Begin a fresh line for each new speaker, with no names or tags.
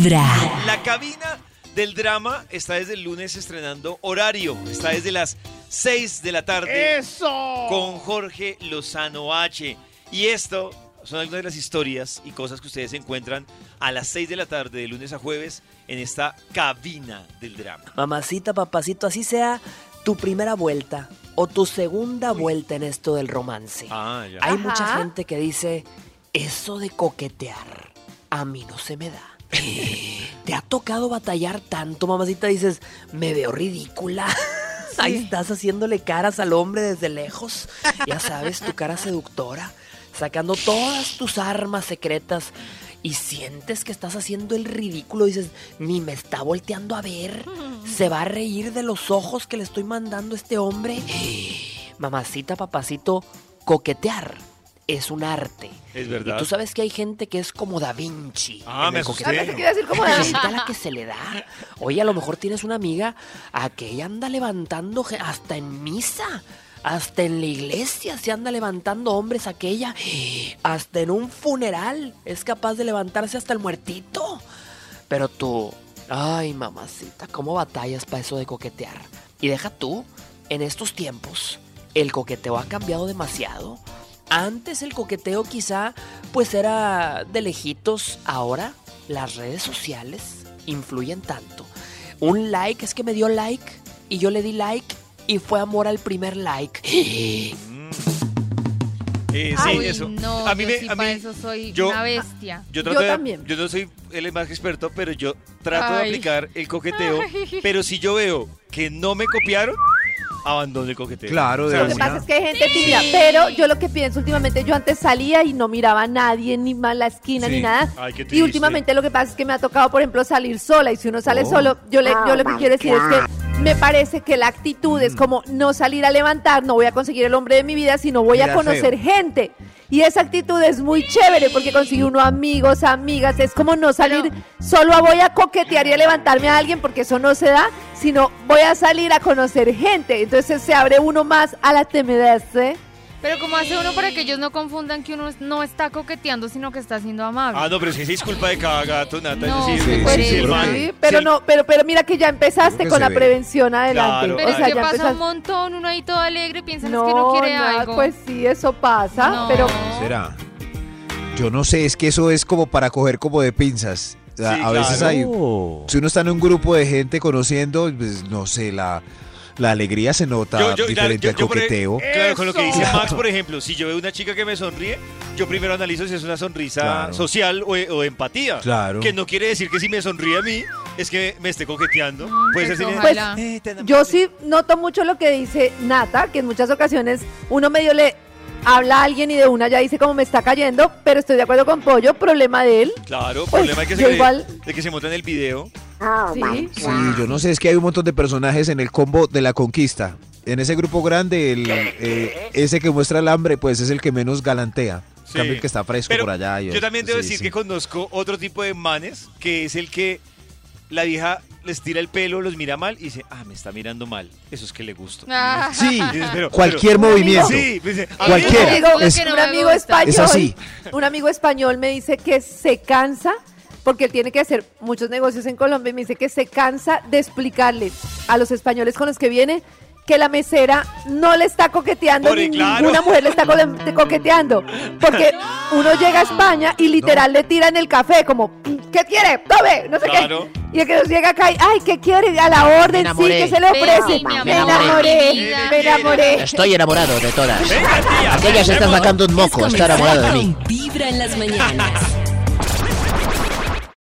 Vibra.
La cabina del drama está desde el lunes estrenando horario. Está desde las 6 de la tarde
¡Eso!
con Jorge Lozano H. Y esto son algunas de las historias y cosas que ustedes encuentran a las 6 de la tarde de lunes a jueves en esta cabina del drama.
Mamacita, papacito, así sea tu primera vuelta o tu segunda vuelta en esto del romance.
Ah, ya.
Hay
Ajá.
mucha gente que dice, eso de coquetear a mí no se me da. ¿Te ha tocado batallar tanto, mamacita? Dices, me veo ridícula. Ahí estás haciéndole caras al hombre desde lejos. Ya sabes, tu cara seductora, sacando todas tus armas secretas. Y sientes que estás haciendo el ridículo. Dices, ni me está volteando a ver. Se va a reír de los ojos que le estoy mandando a este hombre. Mamacita, papacito, coquetear es un arte.
Es
Y
verdad.
tú sabes que hay gente que es como Da Vinci.
Ah, me asusté.
coqueteo.
¿Qué quiere decir como
Hay
de
gente a la que se le da. Oye, a lo mejor tienes una amiga a que ella anda levantando hasta en misa. Hasta en la iglesia se anda levantando hombres aquella. Hasta en un funeral es capaz de levantarse hasta el muertito. Pero tú, ay mamacita, ¿cómo batallas para eso de coquetear? Y deja tú, en estos tiempos, el coqueteo ha cambiado demasiado. Antes el coqueteo quizá pues era de lejitos, ahora las redes sociales influyen tanto. Un like es que me dio like y yo le di like y fue amor al primer like.
Eh, sí,
Ay,
eso.
No,
a mí
yo
me-
sí
a
para
mí-
eso soy
yo-
una bestia.
Yo, trato
Yo
de-
también.
yo no soy el más experto, pero yo trato de aplicar el coqueteo. Pero si yo veo que no me copiaron, abandono el coqueteo.
Claro, de
Lo que
una.
pasa es que hay gente tímida, pero yo lo que pienso últimamente, yo antes salía y no miraba a nadie, ni más la esquina,
Sí.
ni nada.
Ay, qué
y
triste.
últimamente lo que pasa es que me ha tocado, por ejemplo, salir sola. Y si uno sale
Oh.
solo, yo, le, yo lo que quiero decir es que me parece que la actitud
Mm.
es como no salir a levantar, no voy a conseguir el hombre de mi vida, sino voy a
Mira,
conocer gente. Y esa actitud es muy chévere porque consigue uno amigos, amigas. Es como no salir solo voy a coquetear y a levantarme a alguien porque eso no se da, sino voy a salir a conocer gente. Entonces se abre uno más a la timidez. ¿eh?
Pero como hace uno para que ellos no confundan que uno no está coqueteando, sino que está siendo amable.
Ah, no, pero si esa es culpa de cada gato, Nata.
No,
sí,
decir,
Pues
sí,
sí, sí, pero no, pero, pero mira que ya empezaste con la
ve.
prevención adelante.
Claro.
Pero
O sea,
que
ya
pasa
empezaste-
un montón, uno ahí todo alegre, piensan
no,
es que no quiere
nada,
algo.
pues sí, eso pasa,
No.
pero
¿Será? Yo no sé, es que eso es como para coger como de pinzas.
Sí,
a veces
claro.
hay. Si uno está en un grupo de gente conociendo, pues no sé, la, la alegría se nota
Yo- yo-
diferente
yo-
al
yo por-
coqueteo.
Claro, con lo que dice. Max, por ejemplo, si yo veo una chica que me sonríe, yo primero analizo si es una sonrisa
Claro.
social o, empatía.
Claro.
Que no quiere decir que si me sonríe a mí, es que me esté coqueteando. Puede ser
pues.
Eh, te enamoré.
yo sí noto mucho lo que dice Nata, que en muchas ocasiones uno medio le habla a alguien y de una ya dice como me está cayendo, pero estoy de acuerdo con Pollo, problema de él.
Claro,
Pues,
problema es que se
yo
cree-
igual-
de que se monta en el video.
Sí.
Sí, yo no sé, es que hay un montón de personajes en el combo de la conquista. En ese grupo grande, el, eh, ese que muestra el hambre, pues es el que menos galantea. En
Sí.
cambio, el que está fresco
Pero
por allá. y-
yo también debo
sí,
decir
sí.
que conozco otro tipo de manes, que es el que la vieja les tira el pelo, los mira mal y dice, ah, me está mirando mal. Eso es que le gusto.
Ah.
Sí,
pero-
cualquier
pero-
movimiento.
Sí, me dice,
Cualquiera.
Un amigo,
Es-
que no
un
me
amigo
gusta.
español,
Es así.
un amigo español me dice que se cansa porque él tiene que hacer muchos negocios en Colombia y me dice que se cansa de explicarle a los españoles con los que viene que la mesera no le está coqueteando ni
claro.
ninguna mujer le está co- coqueteando porque uno llega a España y literal le tiran el café como ¿qué quiere? tome no sé
Claro.
qué y el que nos llega acá y, ay ¿qué quiere? a la orden sí que se le ofrece me enamoré me enamoré
Estoy enamorado de todas.
venga, tía,
Aquella se está
hacemos-
sacando un
Es
moco, está enamorada de mí.
Vibra en las mañanas.